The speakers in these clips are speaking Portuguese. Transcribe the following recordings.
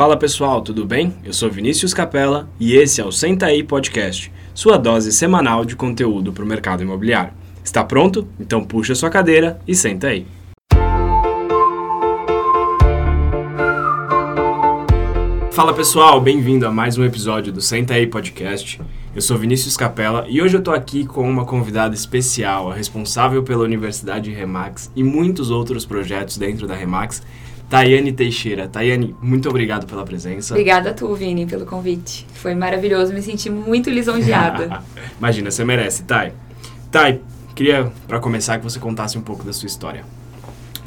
Fala pessoal, tudo bem? Eu sou Vinícius Capella e esse é o Senta aí Podcast, sua dose semanal de conteúdo para o mercado imobiliário. Está pronto? Então puxa sua cadeira e senta aí. Fala pessoal, bem-vindo a mais um episódio do Senta aí Podcast. Eu sou Vinícius Capella e hoje eu tô aqui com uma convidada especial, a responsável pela Universidade Remax e muitos outros projetos dentro da Remax, Tayane Teixeira. Tayane, muito obrigado pela presença. Obrigada a tu, Vini, pelo convite. Foi maravilhoso, me senti muito lisonjeada. Imagina, você merece, Tay. Tay, queria, para começar, que você contasse um pouco da sua história.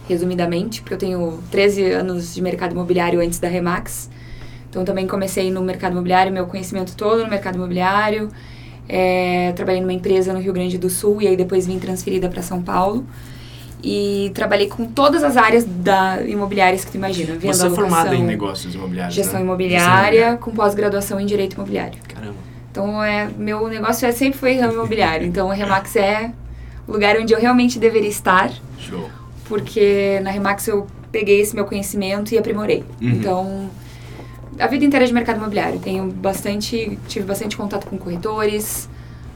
Resumidamente, porque eu tenho 13 anos de mercado imobiliário antes da Remax. Então, também comecei no mercado imobiliário, meu conhecimento todo no mercado imobiliário. É, trabalhei numa empresa no Rio Grande do Sul e aí depois vim transferida para São Paulo. E trabalhei com todas as áreas da imobiliárias que tu imagina. Venda, Você é formada em negócios imobiliários, Gestão né? imobiliária, com pós-graduação em Direito Imobiliário. Caramba. Então, é, meu negócio é, sempre foi ramo imobiliário. Então, a Remax é o lugar onde eu realmente deveria estar. Show. Porque na Remax eu peguei esse meu conhecimento e aprimorei. Uhum. Então, a vida inteira de mercado imobiliário. Tenho bastante, tive bastante contato com corretores,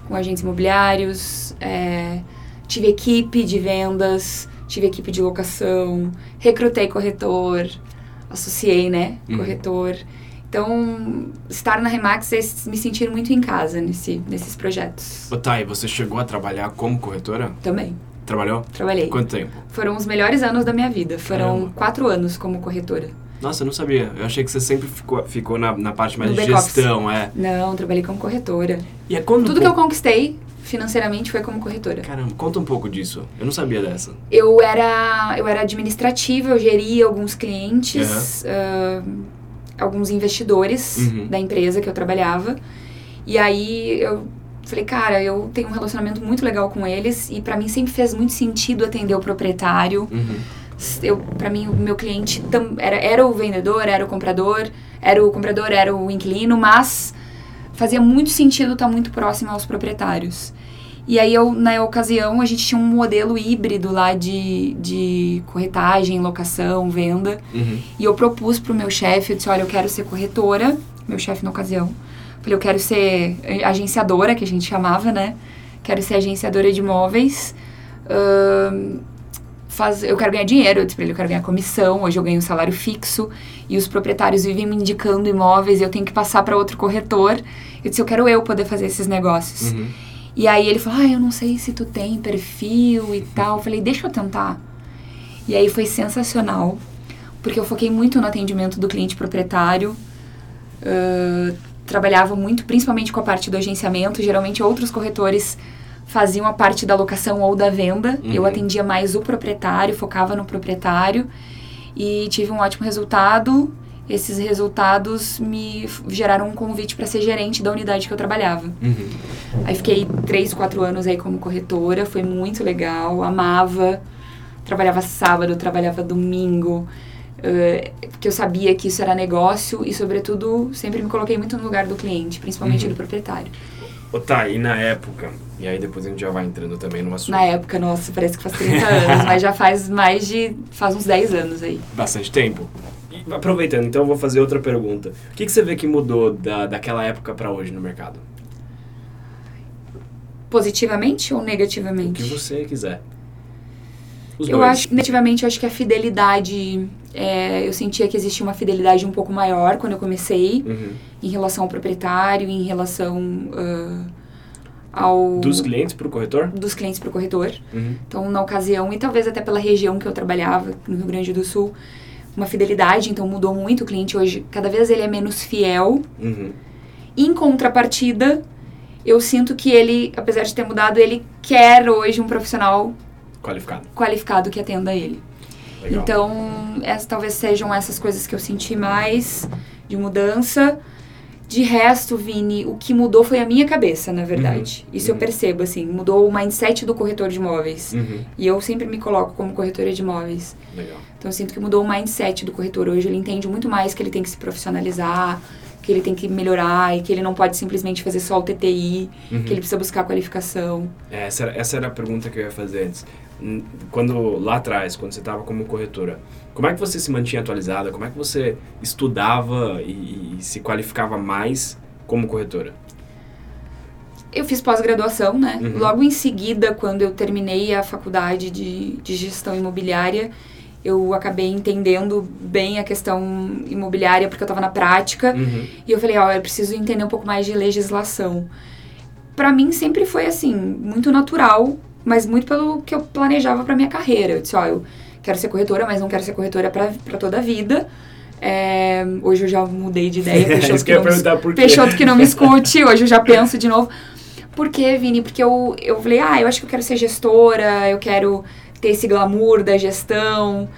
com agentes imobiliários, é, tive equipe de vendas, tive equipe de locação, recrutei corretor, associei, né, uhum. corretor. Então, estar na Remax é me sentir muito em casa nesse, nesses projetos. Thay, você chegou a trabalhar como corretora? Também. Trabalhou? Trabalhei. Quanto tempo? Foram os melhores anos da minha vida. Foram Caramba. quatro anos como corretora. Nossa, eu não sabia. Eu achei que você sempre ficou, ficou na, na parte mais no de gestão, é. Não, trabalhei como corretora. E é quando Tudo que eu conquistei financeiramente foi como corretora. Caramba, conta um pouco disso. Eu não sabia dessa. Eu era, eu era administrativa, eu geria alguns clientes, uhum. uh, alguns investidores uhum. da empresa que eu trabalhava. E aí eu falei, cara, eu tenho um relacionamento muito legal com eles e para mim sempre fez muito sentido atender o proprietário. Uhum eu para mim o meu cliente tam, era, era o vendedor, era o comprador, era o comprador, era o inquilino, mas fazia muito sentido estar muito próximo aos proprietários. E aí eu na ocasião a gente tinha um modelo híbrido lá de, de corretagem, locação, venda. Uhum. E eu propus pro meu chefe, eu disse, olha, eu quero ser corretora, meu chefe na ocasião. Falei, eu quero ser agenciadora, que a gente chamava, né? Quero ser agenciadora de imóveis. Uh, faz, eu quero ganhar dinheiro, eu disse pra ele, eu quero ganhar comissão, hoje eu ganho um salário fixo e os proprietários vivem me indicando imóveis, eu tenho que passar para outro corretor. Eu disse, eu quero eu poder fazer esses negócios. Uhum. E aí ele falou, ah, eu não sei se tu tem perfil e tal. Eu falei, deixa eu tentar. E aí foi sensacional, porque eu foquei muito no atendimento do cliente proprietário. Uh, trabalhava muito, principalmente com a parte do agenciamento. Geralmente outros corretores faziam a parte da locação ou da venda. Uhum. Eu atendia mais o proprietário, focava no proprietário e tive um ótimo resultado. Esses resultados me geraram um convite para ser gerente da unidade que eu trabalhava. Uhum. Aí fiquei três, quatro anos aí como corretora, foi muito legal, amava. Trabalhava sábado, trabalhava domingo, uh, porque eu sabia que isso era negócio e, sobretudo, sempre me coloquei muito no lugar do cliente, principalmente uhum. do proprietário. Ô, tá, e na época, e aí depois a gente já vai entrando também no assunto. Na época, nossa, parece que faz 30 anos, mas já faz mais de. faz uns 10 anos aí. Bastante tempo. E, aproveitando, então eu vou fazer outra pergunta. O que, que você vê que mudou da, daquela época para hoje no mercado? Positivamente ou negativamente? O que você quiser. Os eu dois. acho, negativamente, eu acho que a fidelidade. É, eu sentia que existia uma fidelidade um pouco maior quando eu comecei, uhum. em relação ao proprietário, em relação uh, ao. Dos clientes para o corretor? Dos clientes para o corretor. Uhum. Então, na ocasião, e talvez até pela região que eu trabalhava, no Rio Grande do Sul, uma fidelidade, então mudou muito o cliente hoje. Cada vez ele é menos fiel. Uhum. Em contrapartida, eu sinto que ele, apesar de ter mudado, ele quer hoje um profissional Qualificado. Qualificado que atenda ele. Legal. Então, essas, talvez sejam essas coisas que eu senti mais de mudança. De resto, Vini, o que mudou foi a minha cabeça, na verdade. Uhum. Isso uhum. eu percebo, assim. Mudou o mindset do corretor de imóveis. Uhum. E eu sempre me coloco como corretora de imóveis. Legal. Então, eu sinto que mudou o mindset do corretor. Hoje ele entende muito mais que ele tem que se profissionalizar, que ele tem que melhorar e que ele não pode simplesmente fazer só o TTI, uhum. que ele precisa buscar qualificação. É, essa, era, essa era a pergunta que eu ia fazer antes. Quando lá atrás, quando você estava como corretora, como é que você se mantinha atualizada? Como é que você estudava e, e se qualificava mais como corretora? Eu fiz pós-graduação, né? Uhum. Logo em seguida, quando eu terminei a faculdade de, de gestão imobiliária, eu acabei entendendo bem a questão imobiliária porque eu estava na prática. Uhum. E eu falei, ó, oh, eu preciso entender um pouco mais de legislação. Para mim sempre foi assim, muito natural, mas muito pelo que eu planejava para minha carreira. Eu disse, ó, oh, eu quero ser corretora, mas não quero ser corretora para toda a vida. É, hoje eu já mudei de ideia. Peixoto, que, não me, Peixoto que não me escute, hoje eu já penso de novo. Por quê, Vini? Porque eu, eu falei, ah, eu acho que eu quero ser gestora, eu quero ter esse glamour da gestão.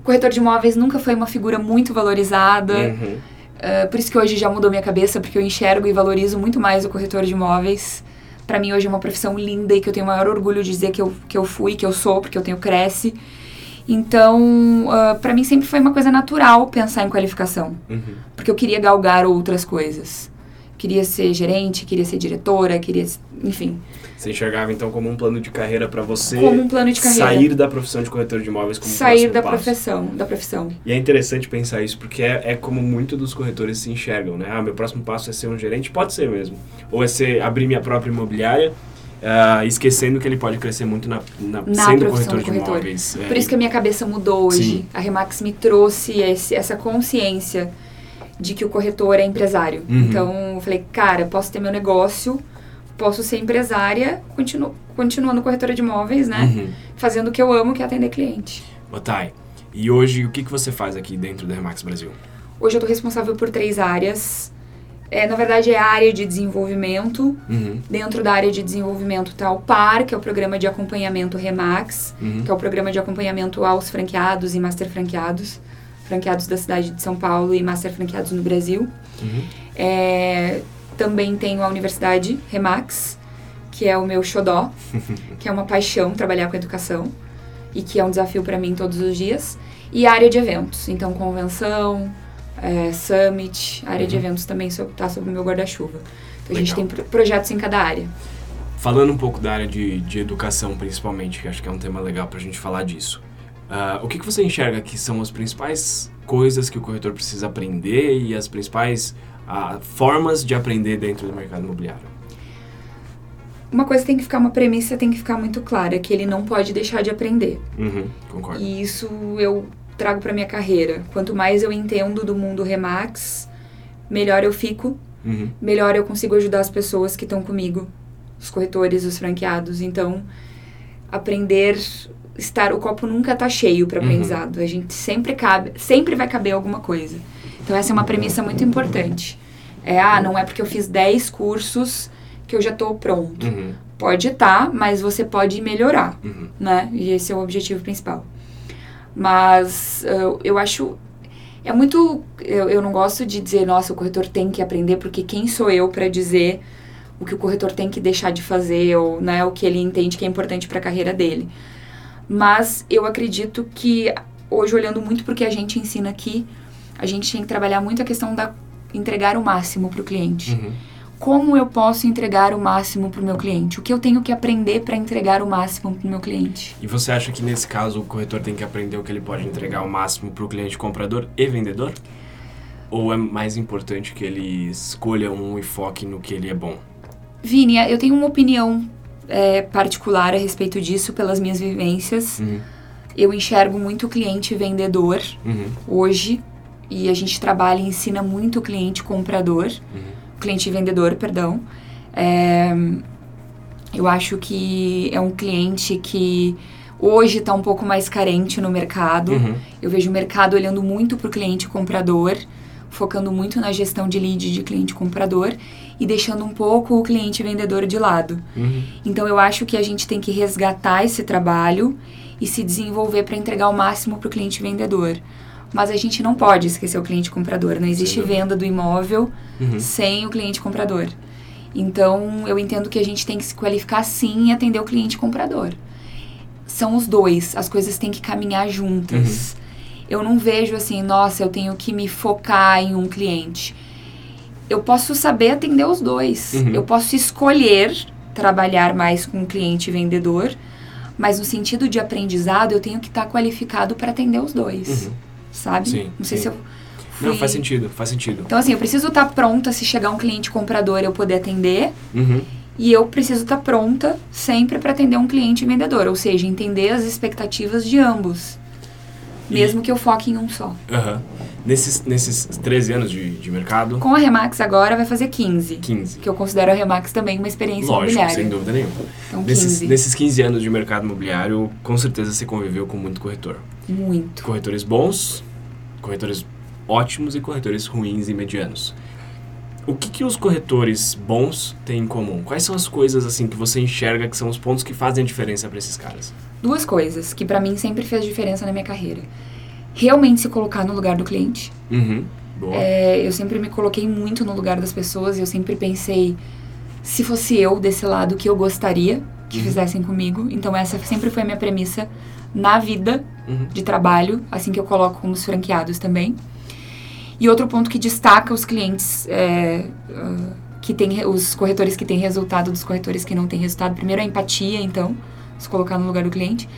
O corretor de imóveis nunca foi uma figura muito valorizada. Uhum. Uh, por isso que hoje já mudou minha cabeça, porque eu enxergo e valorizo muito mais o corretor de imóveis. Para mim hoje é uma profissão linda e que eu tenho o maior orgulho de dizer que eu, que eu fui, que eu sou, porque eu tenho Cresce. Então, uh, ah, para mim sempre foi uma coisa natural pensar em qualificação. Uhum. Porque eu queria galgar outras coisas. Queria ser gerente, queria ser diretora, queria, enfim. Você enxergava então como um plano de carreira para você como um plano de carreira. sair da profissão de corretor de imóveis como sair da passo. profissão, da profissão. E é interessante pensar isso porque é, é como muitos dos corretores se enxergam, né? Ah, meu próximo passo é ser um gerente, pode ser mesmo, ou é ser abrir minha própria imobiliária. Uh, esquecendo que ele pode crescer muito na, na, na sendo corretor de corretor. imóveis. Por é, isso que a minha cabeça mudou hoje. Sim. A Remax me trouxe esse, essa consciência de que o corretor é empresário. Uhum. Então, eu falei, cara, posso ter meu negócio, posso ser empresária, continuo, continuando corretora de imóveis, né? Uhum. Fazendo o que eu amo, que é atender cliente. Otai, e hoje o que, que você faz aqui dentro da Remax Brasil? Hoje eu estou responsável por três áreas. É, na verdade, é a área de desenvolvimento. Uhum. Dentro da área de desenvolvimento está o PAR, que é o Programa de Acompanhamento Remax, uhum. que é o Programa de Acompanhamento aos franqueados e master franqueados. Franqueados da cidade de São Paulo e master franqueados no Brasil. Uhum. É, também tenho a Universidade Remax, que é o meu xodó, que é uma paixão trabalhar com educação e que é um desafio para mim todos os dias. E a área de eventos, então convenção, é, summit, área uhum. de eventos também está sob o meu guarda-chuva. Então Legal. a gente tem projetos em cada área. Falando um pouco da área de, de educação, principalmente, que acho que é um tema legal para a gente falar disso. Uh, o que, que você enxerga que são as principais coisas que o corretor precisa aprender e as principais formas de aprender dentro do mercado imobiliário? Uma coisa tem que ficar, uma premissa tem que ficar muito clara, que ele não pode deixar de aprender. Uhum, concordo. E isso eu trago para minha carreira. Quanto mais eu entendo do mundo Remax, melhor eu fico, uhum. melhor eu consigo ajudar as pessoas que estão comigo, os corretores, os franqueados. Então, aprender estar o copo nunca tá cheio para uhum. aprendizado. Uhum. A gente sempre cabe, sempre vai caber alguma coisa. Então essa é uma premissa muito importante. É, ah, não é porque eu fiz 10 cursos que eu já estou pronto. Uhum. Pode estar, tá, mas você pode melhorar, uhum. né? E esse é o objetivo principal. Mas uh, eu acho é muito eu, eu não gosto de dizer nossa o corretor tem que aprender porque quem sou eu para dizer o que o corretor tem que deixar de fazer ou né o que ele entende que é importante para a carreira dele mas eu acredito que hoje olhando muito porque a gente ensina aqui a gente tem que trabalhar muito a questão da entregar o máximo para o cliente. Uhum. Como eu posso entregar o máximo para o meu cliente? O que eu tenho que aprender para entregar o máximo para o meu cliente? E você acha que nesse caso o corretor tem que aprender o que ele pode entregar o máximo para o cliente comprador e vendedor? Ou é mais importante que ele escolha um e foque no que ele é bom? Vini, eu tenho uma opinião é, particular a respeito disso pelas minhas vivências. Uhum. Eu enxergo muito cliente vendedor uhum. hoje e a gente trabalha e ensina muito cliente comprador, uhum. cliente vendedor, perdão. É, eu acho que é um cliente que hoje está um pouco mais carente no mercado. Uhum. Eu vejo o mercado olhando muito para o cliente comprador, focando muito na gestão de lead de cliente comprador e deixando um pouco o cliente vendedor de lado. Uhum. Então eu acho que a gente tem que resgatar esse trabalho e se desenvolver para entregar o máximo para o cliente vendedor. Mas a gente não pode esquecer o cliente comprador. Não existe Sim. venda do imóvel uhum. sem o cliente comprador. Então, eu entendo que a gente tem que se qualificar sim e atender o cliente comprador. São os dois, as coisas têm que caminhar juntas. Uhum. Eu não vejo assim, nossa, eu tenho que me focar em um cliente. Eu posso saber atender os dois. Uhum. Eu posso escolher trabalhar mais com cliente e vendedor, mas no sentido de aprendizado, eu tenho que estar tá qualificado para atender os dois. Uhum. Sabe? Sim, Não sei sim. se eu. Fui... Não, faz sentido, faz sentido. Então, assim, eu preciso estar tá pronta se chegar um cliente comprador eu poder atender. Uhum. E eu preciso estar tá pronta sempre para atender um cliente vendedor, ou seja, entender as expectativas de ambos. E... Mesmo que eu foque em um só. Uhum. Nesses, nesses 13 anos de, de mercado? Com a Remax agora vai fazer 15. 15. Que eu considero a Remax também uma experiência Lógico, imobiliária. sem dúvida nenhuma. Então, nesses, 15. nesses 15 anos de mercado imobiliário, com certeza você conviveu com muito corretor. Muito. Corretores bons, corretores ótimos e corretores ruins e medianos. O que, que os corretores bons têm em comum? Quais são as coisas assim que você enxerga que são os pontos que fazem a diferença para esses caras? Duas coisas que para mim sempre fez diferença na minha carreira. Realmente se colocar no lugar do cliente. Uhum. É, eu sempre me coloquei muito no lugar das pessoas e eu sempre pensei se fosse eu desse lado que eu gostaria que Uhum. fizessem comigo. Então essa sempre foi a minha premissa na vida Uhum. de trabalho, assim que eu coloco com os franqueados também. E outro ponto que destaca os clientes é, ah, que tem os corretores que têm resultado dos corretores que não têm resultado. Primeiro a empatia, então, se colocar no lugar do cliente.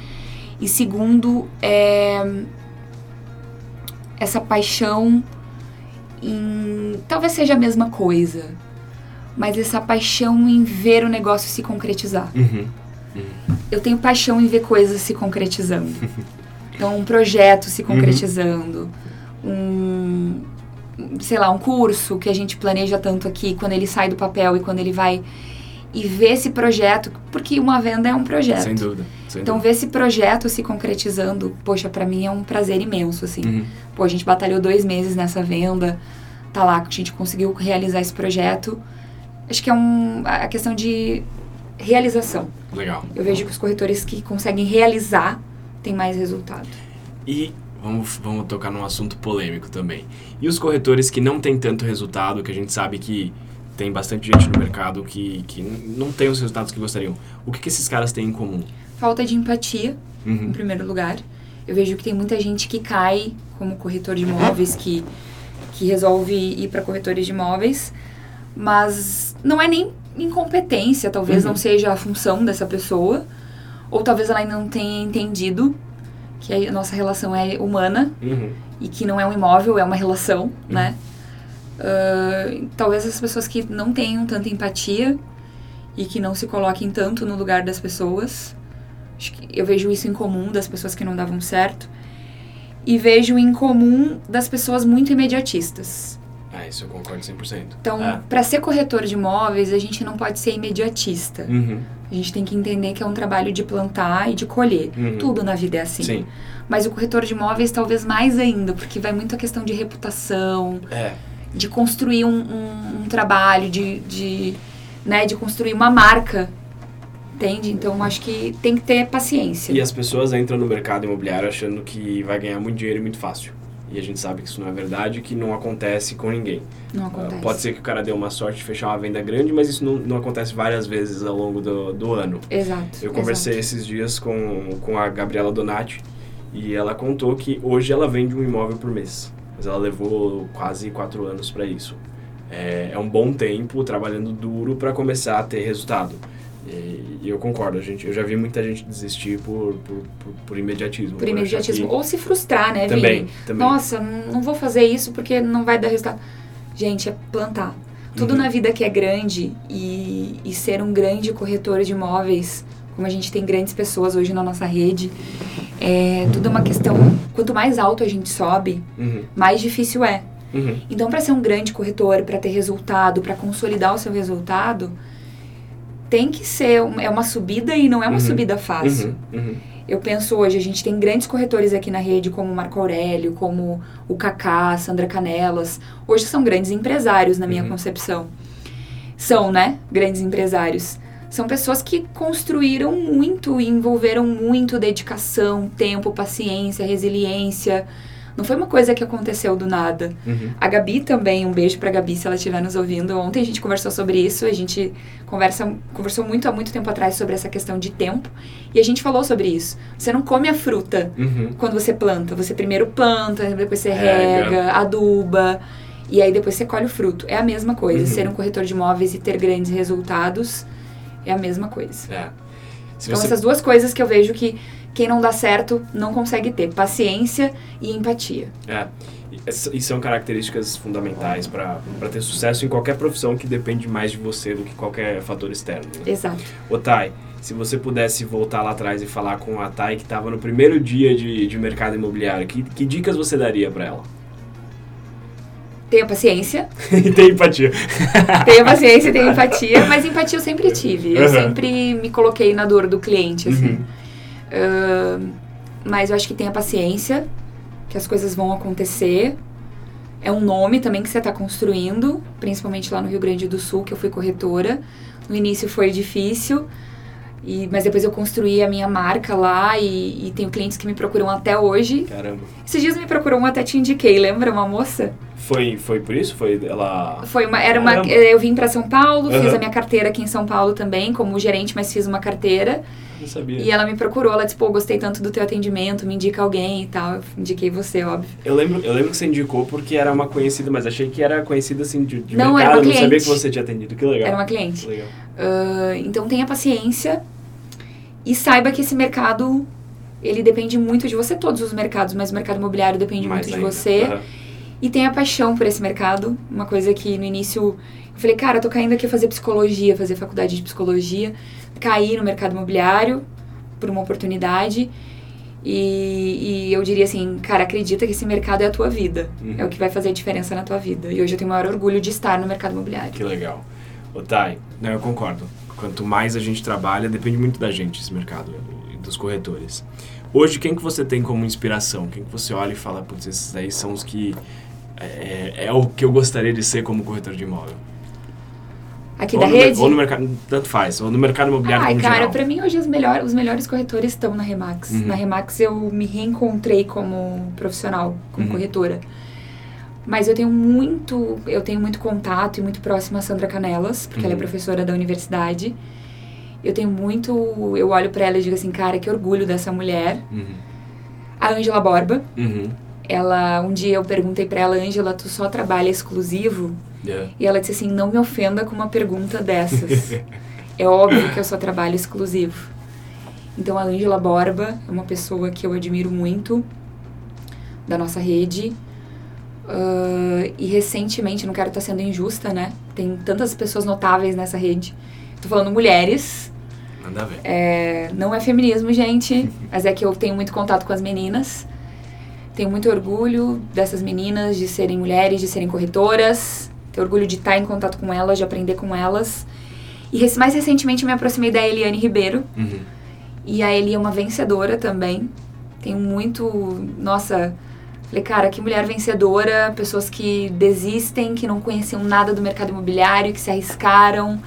E segundo é essa paixão em talvez seja a mesma coisa, mas essa paixão em ver o negócio se concretizar. Uhum. Eu tenho paixão em ver coisas se concretizando. Então, um projeto se concretizando, um, sei lá, um curso que a gente planeja tanto aqui, quando ele sai do papel e quando ele vai e ver esse projeto, porque uma venda é um projeto. Sem dúvida. Sem Então, dúvida. ver esse projeto se concretizando, poxa, pra mim é um prazer imenso, assim. Uhum. Pô, a gente batalhou dois meses nessa venda, tá lá, a gente conseguiu realizar esse projeto. Acho que é um, a questão de realização. Legal. Eu vejo que os corretores que conseguem realizar têm mais resultado. E vamos, vamos tocar num assunto polêmico também. E os corretores que não têm tanto resultado, que a gente sabe que tem bastante gente no mercado que, que não tem os resultados que gostariam. O que, que esses caras têm em comum? Falta de empatia, em Uhum. primeiro lugar. Eu vejo que tem muita gente que cai como corretor de imóveis, que, que resolve ir para corretores de imóveis, mas não é nem incompetência, talvez Uhum. não seja a função dessa pessoa, ou talvez ela ainda não tenha entendido que a nossa relação é humana Uhum. e que não é um imóvel, é uma relação, né? Ah, talvez as pessoas que não tenham tanta empatia e que não se coloquem tanto no lugar das pessoas. Acho que eu vejo isso em comum das pessoas que não davam certo. E vejo em comum das pessoas muito imediatistas. Ah, isso eu concordo 100%. Então, É. para ser corretor de imóveis, a gente não pode ser imediatista. Uhum. A gente tem que entender que é um trabalho de plantar e de colher. Uhum. Tudo na vida é assim. Sim. Mas o corretor de imóveis talvez mais ainda, porque vai muito a questão de reputação, É. de construir um, um- um trabalho, de, de, né, de construir uma marca. Entende? Então acho que tem que ter paciência. E as pessoas entram no mercado imobiliário achando que vai ganhar muito dinheiro e muito fácil. E a gente sabe que isso não é verdade, que não acontece com ninguém. Não Ah, acontece. Pode ser que o cara dê uma sorte de fechar uma venda grande, mas isso não, não acontece várias vezes ao longo do, do ano. Exato. Eu conversei esses dias com, com a Gabriela Donati e ela contou que hoje ela vende um imóvel por mês. Mas ela levou quase quatro anos para isso. É, é um bom tempo trabalhando duro para começar a ter resultado. E, e eu concordo, a gente, eu já vi muita gente desistir por, por, por, por imediatismo. Por imediatismo. que- Ou se frustrar, né, Também, Vini? também. Nossa, não vou fazer isso porque não vai dar resultado. Gente, é plantar. Tudo Uhum. na vida que é grande e, e ser um grande corretor de imóveis, como a gente tem grandes pessoas hoje na nossa rede, é tudo uma questão. Quanto mais alto a gente sobe, Uhum, mais difícil é. uhum, Então, para ser um grande corretor, para ter resultado, para consolidar o seu resultado, tem que ser é uma subida e não é uma Uhum. subida fácil. uhum, uhum. Eu penso hoje, a gente tem grandes corretores aqui na rede, como o Marco Aurélio, como o Kaká, Sandra Canelas. Hoje são grandes empresários, na minha Uhum. concepção. São, né? Grandes empresários. São pessoas que construíram muito e envolveram muito dedicação, tempo, paciência, resiliência. Não foi uma coisa que aconteceu do nada. Uhum. A Gabi também, um beijo pra Gabi se ela estiver nos ouvindo. Ontem a gente conversou sobre isso, a gente conversa, conversou muito há muito tempo atrás sobre essa questão de tempo e a gente falou sobre isso. Você não come a fruta Uhum. quando você planta, você primeiro planta, depois você Rega. rega, aduba. E aí depois você colhe o fruto. É a mesma coisa. Uhum. Ser um corretor de imóveis e ter grandes resultados é a mesma coisa. É. então, você... essas duas coisas que eu vejo que quem não dá certo não consegue ter: paciência e empatia. É. E são características fundamentais para ter sucesso em qualquer profissão que depende mais de você do que qualquer fator externo. Né? Exato. Ô, Thay, se você pudesse voltar lá atrás e falar com a Thay que estava no primeiro dia de, de mercado imobiliário, que, que dicas você daria para ela? Tenha paciência. e tenha empatia. tenha paciência e tenha empatia, mas empatia eu sempre tive. Eu uhum. sempre me coloquei na dor do cliente, assim. Uhum. Uh, mas eu acho que tenha paciência, que as coisas vão acontecer. É um nome também que você está construindo, principalmente lá no Rio Grande do Sul, que eu fui corretora. No início foi difícil, e, mas depois eu construí a minha marca lá e, e tenho clientes que me procuram até hoje. Caramba. Esses dias me procurou um até te indiquei, lembra? Uma moça? Foi, foi por isso? Foi ela. Foi uma. Era uma eu vim para São Paulo, uhum. fiz a minha carteira aqui em São Paulo também, como gerente, mas fiz uma carteira. Não sabia. E ela me procurou, ela disse, pô, gostei tanto do teu atendimento, me indica alguém e tal. Eu indiquei você, óbvio. Eu lembro, eu lembro que você indicou porque era uma conhecida, mas achei que era conhecida assim de, de não, mercado, era uma cliente. não sabia que você tinha atendido. Que legal. Era uma cliente. Legal. Uh, então tenha paciência e saiba que esse mercado, ele depende muito de você, todos os mercados, mas o mercado imobiliário depende Mais muito ainda. de você. Uhum. E tenha paixão por esse mercado, uma coisa que no início eu falei, cara, eu tô caindo aqui a fazer psicologia, fazer faculdade de psicologia, caí no mercado imobiliário por uma oportunidade. E, e, eu diria assim, cara, acredita que esse mercado é a tua vida. Uhum. É o que vai fazer a diferença na tua vida. E hoje eu tenho o maior orgulho de estar no mercado imobiliário. Que legal. Otai, não, eu concordo. Quanto mais a gente trabalha, depende muito da gente esse mercado e dos corretores. Hoje, quem que você tem como inspiração? Quem que você olha e fala, putz, esses aí são os que... É, é o que eu gostaria de ser como corretor de imóvel. Aqui ou da rede? Ou no mercado, tanto faz, ou no mercado imobiliário Ai, cara, pra mim hoje os, melhor, os melhores corretores estão na Remax. Uhum. Na Remax eu me reencontrei como profissional, como uhum. corretora. Mas eu tenho muito, eu tenho muito contato e muito próximo a Sandra Canelas, porque uhum. ela é uhum. professora da universidade. Eu tenho muito, eu olho para ela e digo assim, cara, que orgulho dessa mulher. Uhum. A Ângela Borba. Uhum. Ela, um dia eu perguntei para ela, Ângela, tu só trabalha exclusivo? Yeah. E ela disse assim, não me ofenda com uma pergunta dessas. é óbvio que eu só trabalho exclusivo. Então a Ângela Borba é uma pessoa que eu admiro muito da nossa rede. Uh, e recentemente, não quero estar sendo injusta, né? Tem tantas pessoas notáveis nessa rede. Tô falando mulheres. Manda ver. É, não é feminismo, gente, mas é que eu tenho muito contato com as meninas. Tenho muito orgulho dessas meninas de serem mulheres, de serem corretoras. Tenho orgulho de estar em contato com elas, de aprender com elas. E mais recentemente me aproximei da Eliane Ribeiro. Uhum. E a Eli é uma vencedora também. Tenho muito. Nossa Falei, cara, que mulher vencedora, pessoas que desistem, que não conheciam nada do mercado imobiliário, que se arriscaram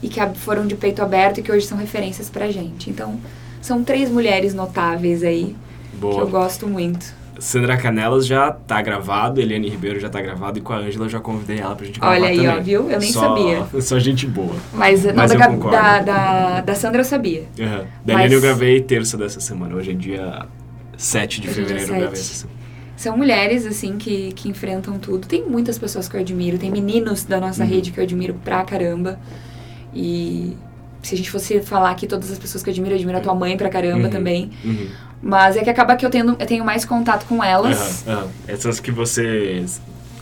e que foram de peito aberto e que hoje são referências pra gente. Então, são três mulheres notáveis aí Boa. que eu gosto muito. Sandra Canelas já tá gravado, Eliane Ribeiro já tá gravado e com a Ângela eu já convidei ela pra gente gravar Olha aí, também. ó, viu? Eu nem só, sabia. Só gente boa. Mas, não, Mas da, da, da, da, Sandra eu sabia. Uhum. Da Mas... Eliane eu gravei terça dessa semana, hoje é dia 7 de fevereiro eu gravei essa semana. São mulheres, assim, que, que enfrentam tudo. Tem muitas pessoas que eu admiro, tem meninos da nossa uhum. rede que eu admiro pra caramba. E se a gente fosse falar aqui todas as pessoas que eu admiro, eu admiro a tua mãe pra caramba uhum. também. Uhum. Mas é que acaba que eu tenho, eu tenho mais contato com elas. Essas que você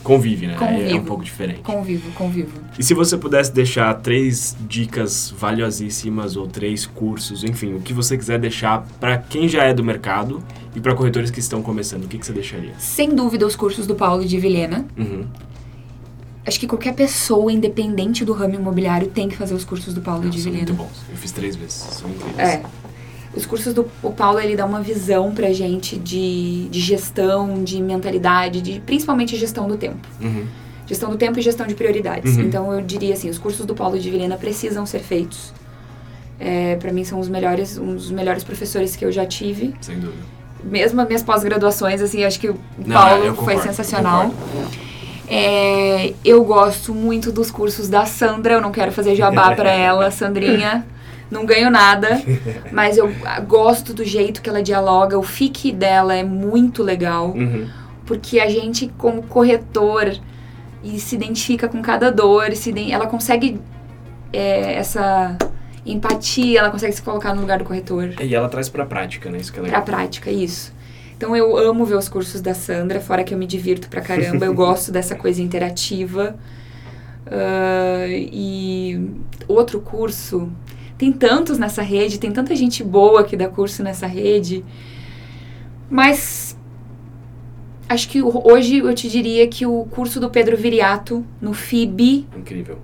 convive, né? Convivo. É um pouco diferente. Convivo, convivo. E se você pudesse deixar três dicas valiosíssimas ou três cursos, enfim, o que você quiser deixar para quem já é do mercado e para corretores que estão começando, o que, que você deixaria? Sem dúvida, os cursos do Paulo de Vilhena. Uhum. Acho que qualquer pessoa, independente do ramo imobiliário, tem que fazer os cursos do Paulo Não, de Vilhena. muito bons. Eu fiz três vezes. São incríveis. É. Os cursos do o Paulo, ele dá uma visão pra gente de, de gestão, de mentalidade, de principalmente gestão do tempo. Uhum. Gestão do tempo e gestão de prioridades. Uhum. Então, eu diria assim, os cursos do Paulo de Vilhena precisam ser feitos. É, para mim, são os melhores, um dos melhores professores que eu já tive. Sem dúvida. Mesmo as minhas pós-graduações, assim, acho que o Não, Paulo concordo, foi sensacional. É, eu gosto muito dos cursos da Sandra, eu não quero fazer jabá para ela, Sandrinha não ganho nada, mas eu gosto do jeito que ela dialoga. O fique dela é muito legal, uhum. porque a gente, como corretor e se identifica com cada dor, se, ela consegue é, essa empatia, ela consegue se colocar no lugar do corretor. E ela traz pra prática, né? Isso que é legal. Pra prática, isso. Então eu amo ver os cursos da Sandra, fora que eu me divirto pra caramba, eu gosto dessa coisa interativa. Uh, e outro curso, tem tantos nessa rede, tem tanta gente boa que dá curso nessa rede, mas acho que hoje eu te diria que o curso do Pedro Viriato no FIB. Incrível.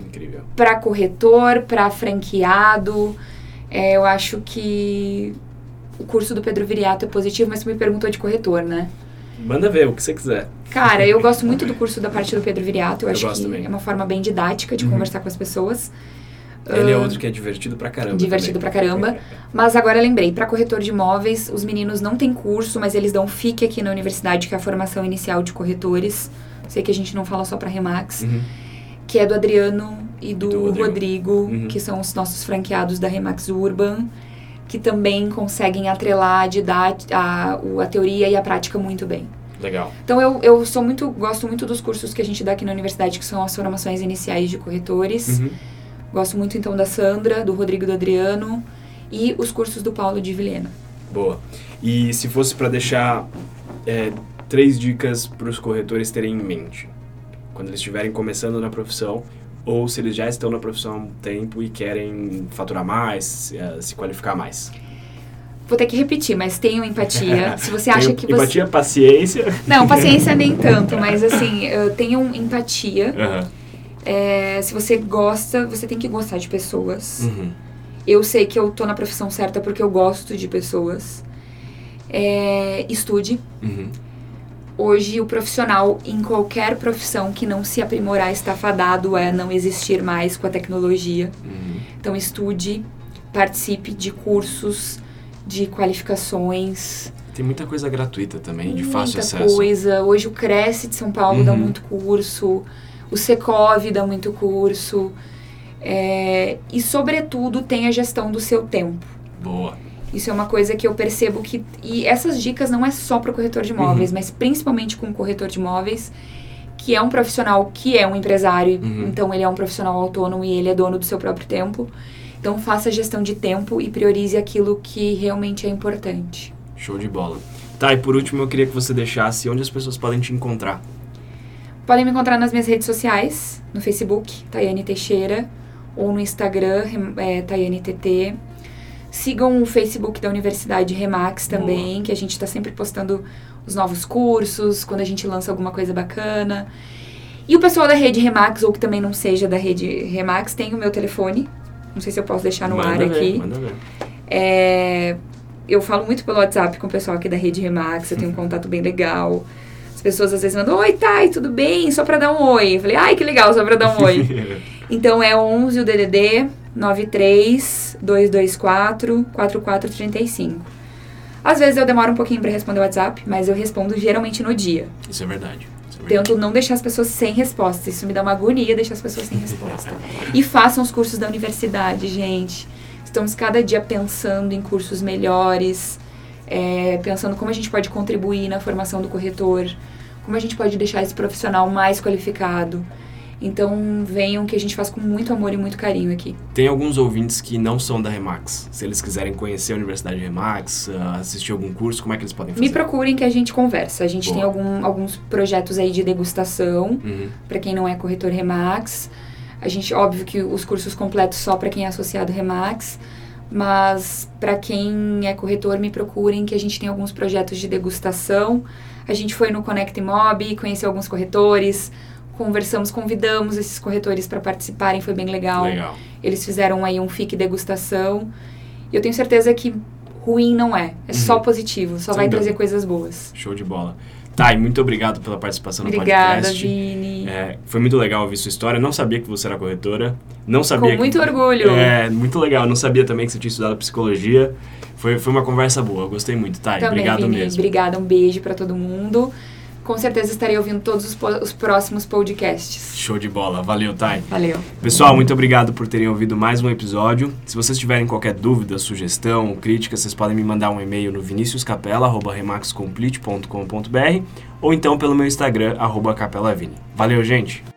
Incrível. Para corretor, para franqueado, é, eu acho que o curso do Pedro Viriato é positivo, mas você me perguntou de corretor, né? Manda ver o que você quiser. Cara, eu gosto muito do curso da parte do Pedro Viriato. Eu, eu acho que também. é uma forma bem didática de uhum. conversar com as pessoas. Ele é outro que é divertido pra caramba. Divertido também. pra caramba. Mas agora lembrei, para corretor de imóveis, os meninos não têm curso, mas eles dão FIC aqui na universidade, que é a formação inicial de corretores. Sei que a gente não fala só pra Remax. Uhum. Que é do Adriano e do, do Rodrigo, Rodrigo uhum. que são os nossos franqueados da Remax Urban que também conseguem atrelar a, a, a teoria e a prática muito bem. Legal. Então eu, eu sou muito, gosto muito dos cursos que a gente dá aqui na universidade, que são as formações iniciais de corretores. Uhum. Gosto muito então da Sandra, do Rodrigo do Adriano e os cursos do Paulo de Vilhena. Boa. E se fosse para deixar é, três dicas para os corretores terem em mente quando eles estiverem começando na profissão, ou se eles já estão na profissão há um tempo e querem faturar mais, se, se qualificar mais? Vou ter que repetir, mas tenham empatia. se você acha que você... Empatia, paciência. Não, paciência nem tanto, mas assim, tenham empatia. Uhum. É, se você gosta, você tem que gostar de pessoas. Uhum. Eu sei que eu tô na profissão certa porque eu gosto de pessoas. É, estude. Uhum. Hoje, o profissional, em qualquer profissão que não se aprimorar, está fadado a não existir mais com a tecnologia. Uhum. Então, estude, participe de cursos, de qualificações. Tem muita coisa gratuita também, de muita fácil acesso. Muita coisa. Hoje, o Cresce de São Paulo uhum. dá muito curso, o Secov dá muito curso. É, e, sobretudo, tem a gestão do seu tempo. Boa. Isso é uma coisa que eu percebo que. E essas dicas não é só para o corretor de imóveis, uhum. mas principalmente com o corretor de imóveis, que é um profissional que é um empresário, uhum. então ele é um profissional autônomo e ele é dono do seu próprio tempo. Então faça a gestão de tempo e priorize aquilo que realmente é importante. Show de bola. Tá, e por último eu queria que você deixasse onde as pessoas podem te encontrar. Podem me encontrar nas minhas redes sociais, no Facebook, Tayane Teixeira, ou no Instagram, é, Tayane TT. Sigam o Facebook da Universidade Remax também, Boa. que a gente está sempre postando os novos cursos, quando a gente lança alguma coisa bacana. E o pessoal da rede Remax, ou que também não seja da rede Remax, tem o meu telefone. Não sei se eu posso deixar no manda ar ver, aqui. Manda ver. É, eu falo muito pelo WhatsApp com o pessoal aqui da rede Remax, eu tenho um contato bem legal. As pessoas às vezes mandam, oi, Thay, tudo bem? Só pra dar um oi. Eu falei, ai, que legal, só pra dar um oi. então é 11 o DDD 93 224 4435. Às vezes eu demoro um pouquinho para responder o WhatsApp, mas eu respondo geralmente no dia. Isso é verdade. Isso é verdade. Tento não deixar as pessoas sem resposta. Isso me dá uma agonia deixar as pessoas sem resposta. e façam os cursos da universidade, gente. Estamos cada dia pensando em cursos melhores, é, pensando como a gente pode contribuir na formação do corretor, como a gente pode deixar esse profissional mais qualificado. Então venham que a gente faz com muito amor e muito carinho aqui. Tem alguns ouvintes que não são da Remax. Se eles quiserem conhecer a Universidade Remax, uh, assistir algum curso, como é que eles podem fazer? Me procurem que a gente conversa. A gente Boa. tem algum, alguns projetos aí de degustação uhum. para quem não é corretor Remax. A gente, óbvio que os cursos completos só para quem é associado Remax. Mas para quem é corretor, me procurem que a gente tem alguns projetos de degustação. A gente foi no Connect Mob, conheceu alguns corretores, conversamos, convidamos esses corretores para participarem, foi bem legal. legal. Eles fizeram aí um FIC degustação. E eu tenho certeza que ruim não é, é uhum. só positivo, só Sem vai trazer coisas boas. Show de bola. E muito obrigado pela participação Obrigada, no podcast. Obrigada, Vini. É, foi muito legal ouvir sua história. Não sabia que você era corretora. Não sabia. Com muito que, orgulho. É, muito legal. Não sabia também que você tinha estudado psicologia. Foi, foi uma conversa boa. Gostei muito, tá? Também, Obrigado Vini. mesmo. Obrigada, um beijo para todo mundo. Com certeza estarei ouvindo todos os, os, próximos podcasts. Show de bola. Valeu, Thay. Valeu. Pessoal, muito obrigado por terem ouvido mais um episódio. Se vocês tiverem qualquer dúvida, sugestão, crítica, vocês podem me mandar um e-mail no viniciuscapela.remaxcomplete.com.br ou então pelo meu Instagram, arroba capelavini. Valeu, gente!